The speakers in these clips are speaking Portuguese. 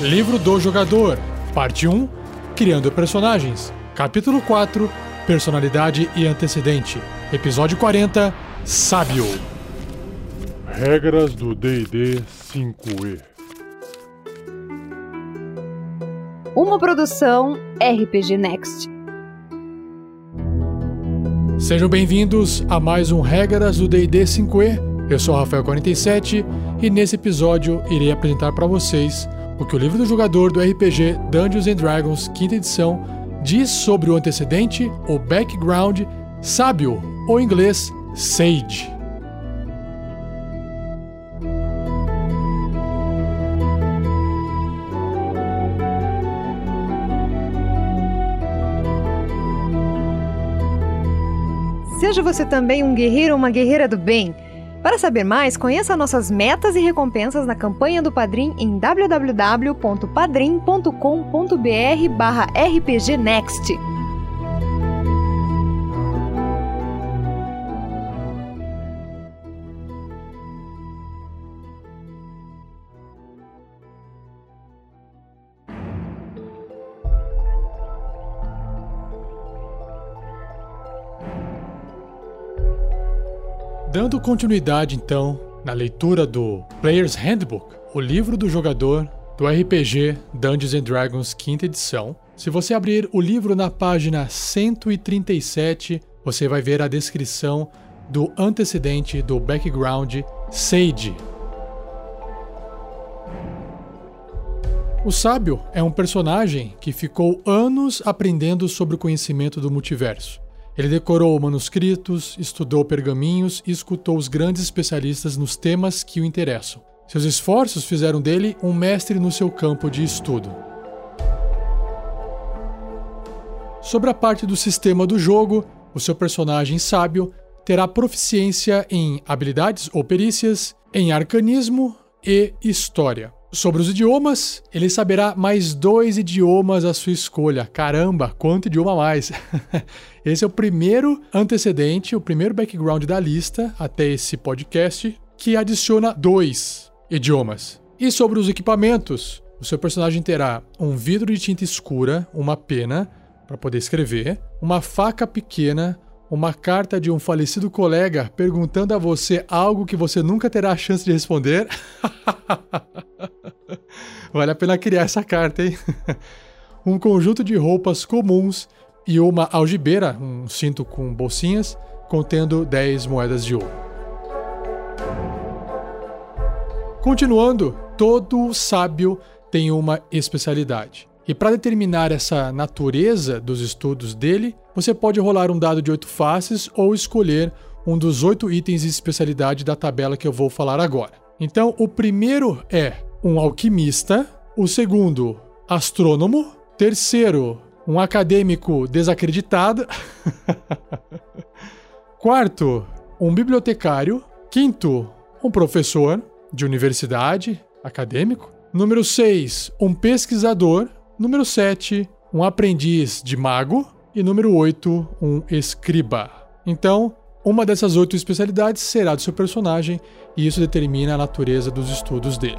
Livro do Jogador, Parte 1 Criando Personagens, Capítulo 4 Personalidade e Antecedente, Episódio 40 Sábio. Regras do DD 5E. Uma produção RPG Next. Sejam bem-vindos a mais um Regras do D&D 5e. Eu sou o Rafael47 e nesse episódio irei apresentar para vocês o que o livro do jogador do RPG Dungeons and Dragons, quinta edição, diz sobre o antecedente, o background, sábio, ou inglês, sage. Seja você também um guerreiro ou uma guerreira do bem. Para saber mais, conheça nossas metas e recompensas na campanha do Padrim em www.padrim.com.br barra rpgnext. Dando continuidade então na leitura do Player's Handbook, o livro do jogador do RPG Dungeons and Dragons quinta edição. Se você abrir o livro na página 137, você vai ver a descrição do antecedente do background Sage. O sábio é um personagem que ficou anos aprendendo sobre o conhecimento do multiverso. Ele decorou manuscritos, estudou pergaminhos e escutou os grandes especialistas nos temas que o interessam. Seus esforços fizeram dele um mestre no seu campo de estudo. Sobre a parte do sistema do jogo, o seu personagem sábio terá proficiência em habilidades ou perícias, em arcanismo e história. Sobre os idiomas, ele saberá mais dois idiomas à sua escolha. Caramba, quanto idioma mais! esse é o primeiro antecedente, o primeiro background da lista até esse podcast que adiciona dois idiomas. E sobre os equipamentos, o seu personagem terá um vidro de tinta escura, uma pena para poder escrever, uma faca pequena, uma carta de um falecido colega perguntando a você algo que você nunca terá a chance de responder. vale a pena criar essa carta, hein? um conjunto de roupas comuns e uma algibeira, um cinto com bolsinhas, contendo 10 moedas de ouro. Continuando, todo sábio tem uma especialidade. E para determinar essa natureza dos estudos dele, você pode rolar um dado de oito faces ou escolher um dos oito itens de especialidade da tabela que eu vou falar agora. Então, o primeiro é um alquimista, o segundo, astrônomo, terceiro, um acadêmico desacreditado, quarto, um bibliotecário, quinto, um professor de universidade, acadêmico, número 6, um pesquisador, número 7, um aprendiz de mago e número 8, um escriba. Então, uma dessas oito especialidades será do seu personagem e isso determina a natureza dos estudos dele.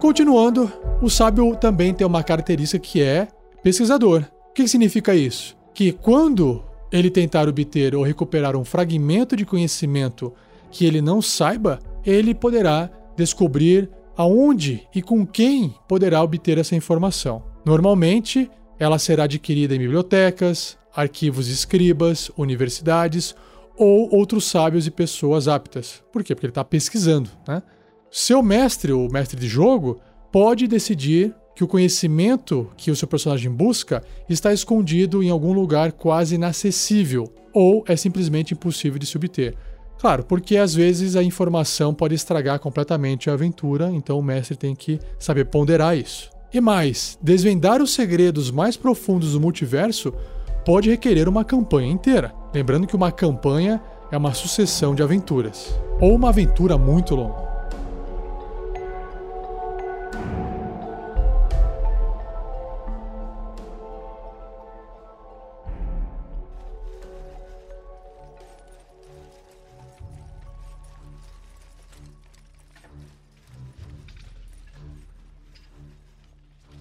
Continuando, o sábio também tem uma característica que é pesquisador. O que significa isso? Que quando ele tentar obter ou recuperar um fragmento de conhecimento que ele não saiba, ele poderá descobrir aonde e com quem poderá obter essa informação. Normalmente, ela será adquirida em bibliotecas, arquivos escribas, universidades ou outros sábios e pessoas aptas. Por quê? Porque ele está pesquisando. Né? Seu mestre, o mestre de jogo, pode decidir que o conhecimento que o seu personagem busca está escondido em algum lugar quase inacessível ou é simplesmente impossível de se obter. Claro, porque às vezes a informação pode estragar completamente a aventura, então o mestre tem que saber ponderar isso. E mais, desvendar os segredos mais profundos do multiverso pode requerer uma campanha inteira. Lembrando que uma campanha é uma sucessão de aventuras, ou uma aventura muito longa.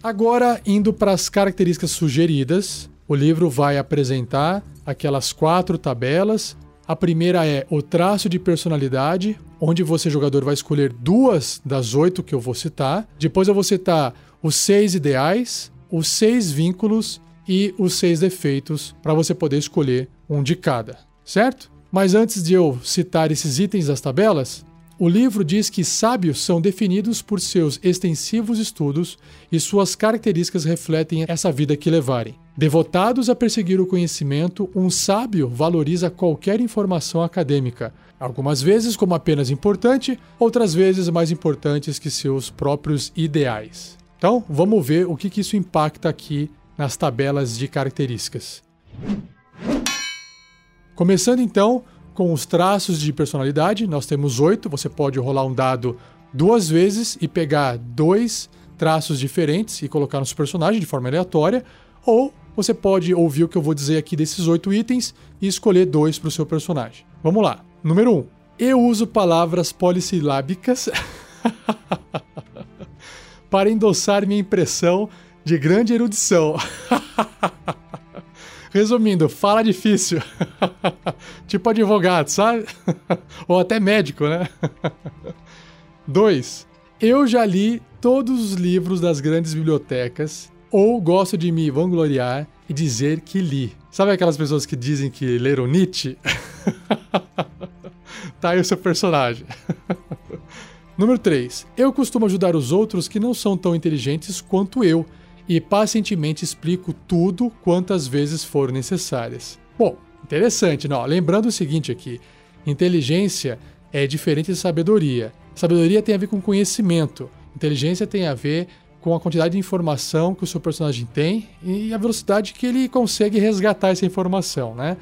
Agora, indo para as características sugeridas, o livro vai apresentar aquelas quatro tabelas. A primeira é o traço de personalidade, onde você, jogador, vai escolher duas das oito que eu vou citar. Depois eu vou citar os seis ideais, os seis vínculos e os seis defeitos para você poder escolher um de cada, certo? Mas antes de eu citar esses itens das tabelas, o livro diz que sábios são definidos por seus extensivos estudos e suas características refletem essa vida que levarem. Devotados a perseguir o conhecimento, um sábio valoriza qualquer informação acadêmica, algumas vezes como apenas importante, outras vezes mais importantes que seus próprios ideais. Então, vamos ver o que, isso impacta aqui nas tabelas de características. Começando então com os traços de personalidade, nós temos oito. Você pode rolar um dado duas vezes e pegar dois traços diferentes e colocar no seu personagem de forma aleatória, ou você pode ouvir o que eu vou dizer aqui desses oito itens e escolher dois para o seu personagem. Vamos lá. Número um. Eu uso palavras polissilábicas para endossar minha impressão de grande erudição. Resumindo, fala difícil. tipo advogado, sabe? Ou até médico, né? 2. Eu já li todos os livros das grandes bibliotecas ou gosto de me vangloriar e dizer que li. Sabe aquelas pessoas que dizem que leram Nietzsche? tá aí o seu personagem. Número 3. Eu costumo ajudar os outros que não são tão inteligentes quanto eu e pacientemente explico tudo quantas vezes for necessárias. Bom, interessante, não? Lembrando o seguinte aqui: inteligência é diferente de sabedoria. Sabedoria tem a ver com conhecimento, inteligência tem a ver com a quantidade de informação que o seu personagem tem e a velocidade que ele consegue resgatar essa informação, né?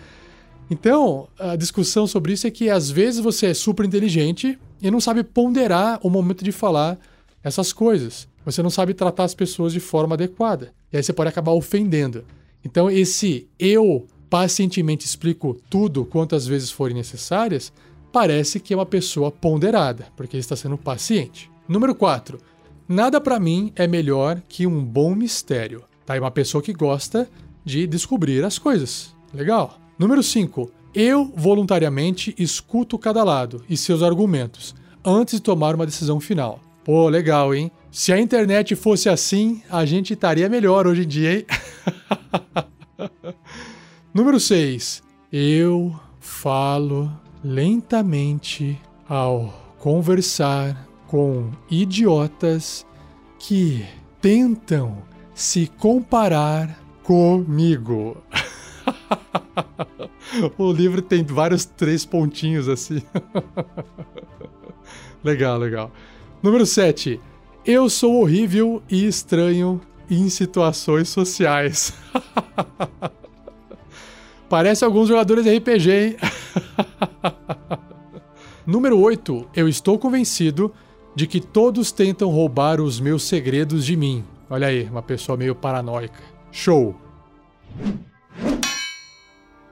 Então, a discussão sobre isso é que às vezes você é super inteligente e não sabe ponderar o momento de falar essas coisas. Você não sabe tratar as pessoas de forma adequada. E aí você pode acabar ofendendo. Então, esse eu pacientemente explico tudo quantas vezes forem necessárias, parece que é uma pessoa ponderada, porque está sendo paciente. Número 4. Nada para mim é melhor que um bom mistério. Tá? É uma pessoa que gosta de descobrir as coisas. Legal. Número 5. Eu voluntariamente escuto cada lado e seus argumentos antes de tomar uma decisão final. Pô, legal, hein? Se a internet fosse assim, a gente estaria melhor hoje em dia, hein? Número 6. Eu falo lentamente ao conversar com idiotas que tentam se comparar comigo. o livro tem vários três pontinhos assim. legal, legal. Número 7. Eu sou horrível e estranho em situações sociais. Parece alguns jogadores de RPG, hein? Número 8. Eu estou convencido de que todos tentam roubar os meus segredos de mim. Olha aí, uma pessoa meio paranoica. Show!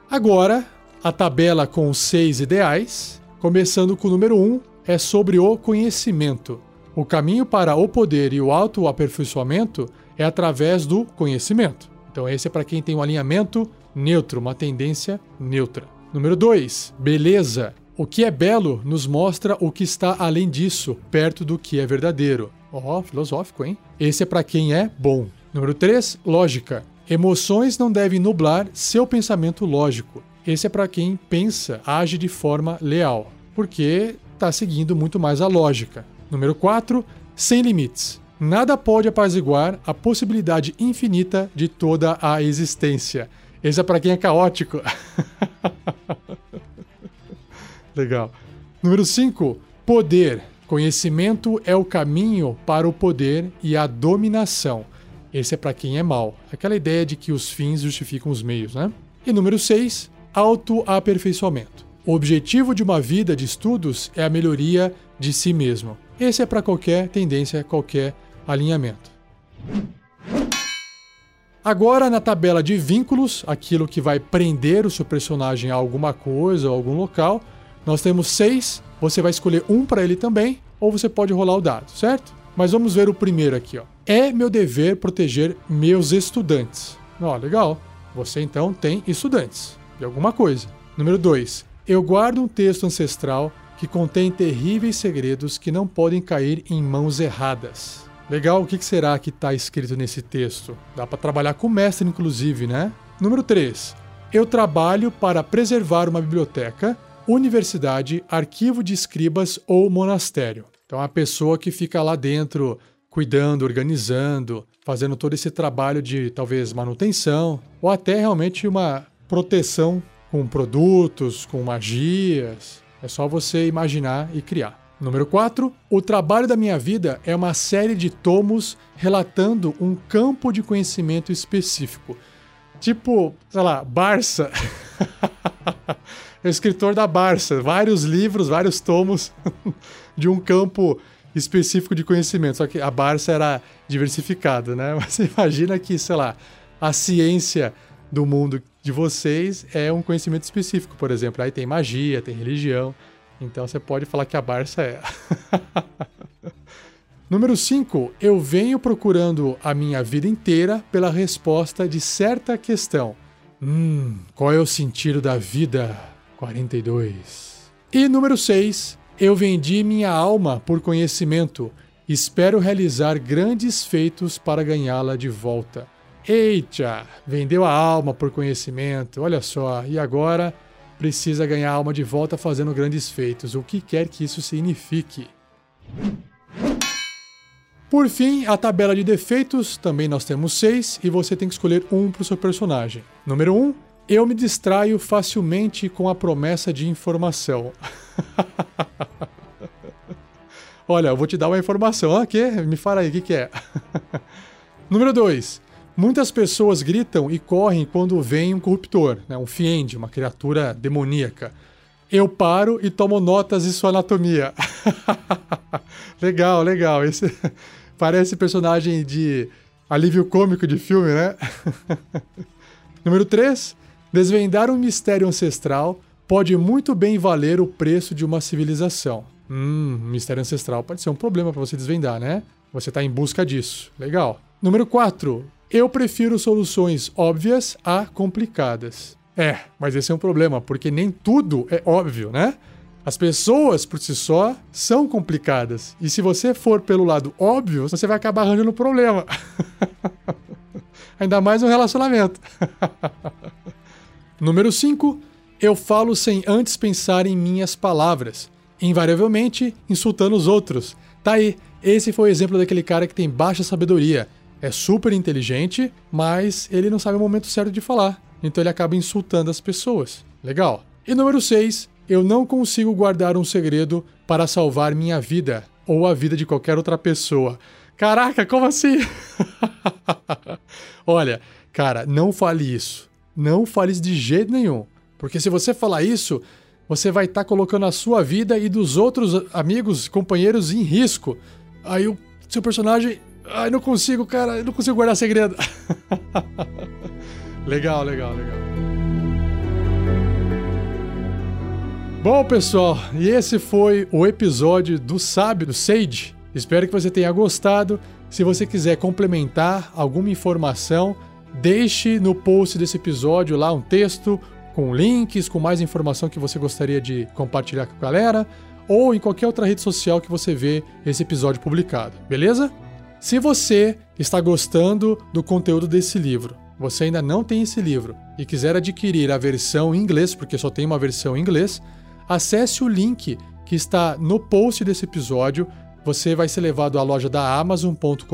Agora, a tabela com os seis ideais, começando com o número 1, é sobre o conhecimento. O caminho para o poder e o autoaperfeiçoamento é através do conhecimento. Então, esse é para quem tem um alinhamento neutro, uma tendência neutra. Número 2, beleza. O que é belo nos mostra o que está além disso, perto do que é verdadeiro. Ó, oh, filosófico, hein? Esse é para quem é bom. Número 3, lógica. Emoções não devem nublar seu pensamento lógico. Esse é para quem pensa, age de forma leal, porque está seguindo muito mais a lógica. Número 4. Sem limites. Nada pode apaziguar a possibilidade infinita de toda a existência. Esse é para quem é caótico. Legal. Número 5. Poder. Conhecimento é o caminho para o poder e a dominação. Esse é para quem é mal. Aquela ideia de que os fins justificam os meios, né? E número 6. Autoaperfeiçoamento. O objetivo de uma vida de estudos é a melhoria de si mesmo. Esse é para qualquer tendência, qualquer alinhamento. Agora, na tabela de vínculos, aquilo que vai prender o seu personagem a alguma coisa ou algum local, nós temos seis. Você vai escolher um para ele também, ou você pode rolar o dado, certo? Mas vamos ver o primeiro aqui, ó. É meu dever proteger meus estudantes. Ó, legal. Você então tem estudantes de alguma coisa. Número 2. Eu guardo um texto ancestral que contém terríveis segredos que não podem cair em mãos erradas. Legal, o que será que está escrito nesse texto? Dá para trabalhar com mestre, inclusive, né? Número 3. Eu trabalho para preservar uma biblioteca, universidade, arquivo de escribas ou monastério. Então, a pessoa que fica lá dentro cuidando, organizando, fazendo todo esse trabalho de talvez manutenção ou até realmente uma proteção com produtos, com magias. É só você imaginar e criar. Número 4. O trabalho da minha vida é uma série de tomos relatando um campo de conhecimento específico. Tipo, sei lá, Barça. é escritor da Barça. Vários livros, vários tomos de um campo específico de conhecimento. Só que a Barça era diversificada, né? Mas você imagina que, sei lá, a ciência do mundo de vocês é um conhecimento específico, por exemplo. Aí tem magia, tem religião. Então você pode falar que a Barça é. Número 5. Eu venho procurando a minha vida inteira pela resposta de certa questão. Hum, qual é o sentido da vida? 42. E número 6. Eu vendi minha alma por conhecimento. Espero realizar grandes feitos para ganhá-la de volta. Eita, vendeu a alma por conhecimento, olha só, e agora precisa ganhar a alma de volta fazendo grandes feitos, o que quer que isso signifique. Por fim, a tabela de defeitos, também nós temos seis, e você tem que escolher um para o seu personagem. Número um, eu me distraio facilmente com a promessa de informação. Olha, eu vou te dar uma informação. Ah, que? Me fala aí, o que, que é? Número 2. Muitas pessoas gritam e correm quando vem um corruptor, né, um fiend, uma criatura demoníaca. Eu paro e tomo notas de sua anatomia. legal, legal. Esse parece personagem de alívio cômico de filme, né? Número 3. Desvendar um mistério ancestral pode muito bem valer o preço de uma civilização. Hum, mistério ancestral pode ser um problema para você desvendar, né? Você está em busca disso. Legal. Número 4. Eu prefiro soluções óbvias a complicadas. É, mas esse é um problema, porque nem tudo é óbvio, né? As pessoas por si só são complicadas. E se você for pelo lado óbvio, você vai acabar arranjando problema. Ainda mais no relacionamento. Número 5. Eu falo sem antes pensar em minhas palavras, invariavelmente insultando os outros. Tá aí, esse foi o exemplo daquele cara que tem baixa sabedoria é super inteligente, mas ele não sabe o momento certo de falar. Então ele acaba insultando as pessoas. Legal. E número 6, eu não consigo guardar um segredo para salvar minha vida ou a vida de qualquer outra pessoa. Caraca, como assim? Olha, cara, não fale isso. Não fale isso de jeito nenhum. Porque se você falar isso, você vai estar tá colocando a sua vida e dos outros amigos, companheiros em risco. Aí o seu personagem Ai, não consigo, cara, eu não consigo guardar segredo. legal, legal, legal. Bom, pessoal, e esse foi o episódio do Sábio, do Sage. Espero que você tenha gostado. Se você quiser complementar alguma informação, deixe no post desse episódio lá um texto com links, com mais informação que você gostaria de compartilhar com a galera, ou em qualquer outra rede social que você vê esse episódio publicado, beleza? Se você está gostando do conteúdo desse livro, você ainda não tem esse livro e quiser adquirir a versão em inglês, porque só tem uma versão em inglês, acesse o link que está no post desse episódio. Você vai ser levado à loja da Amazon.com.br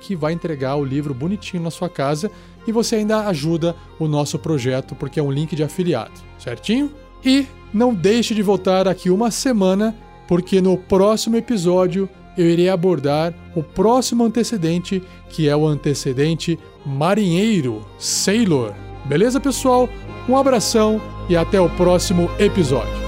que vai entregar o livro bonitinho na sua casa e você ainda ajuda o nosso projeto porque é um link de afiliado, certinho? E não deixe de voltar aqui uma semana, porque no próximo episódio eu irei abordar o próximo antecedente, que é o antecedente marinheiro, Sailor. Beleza, pessoal? Um abração e até o próximo episódio.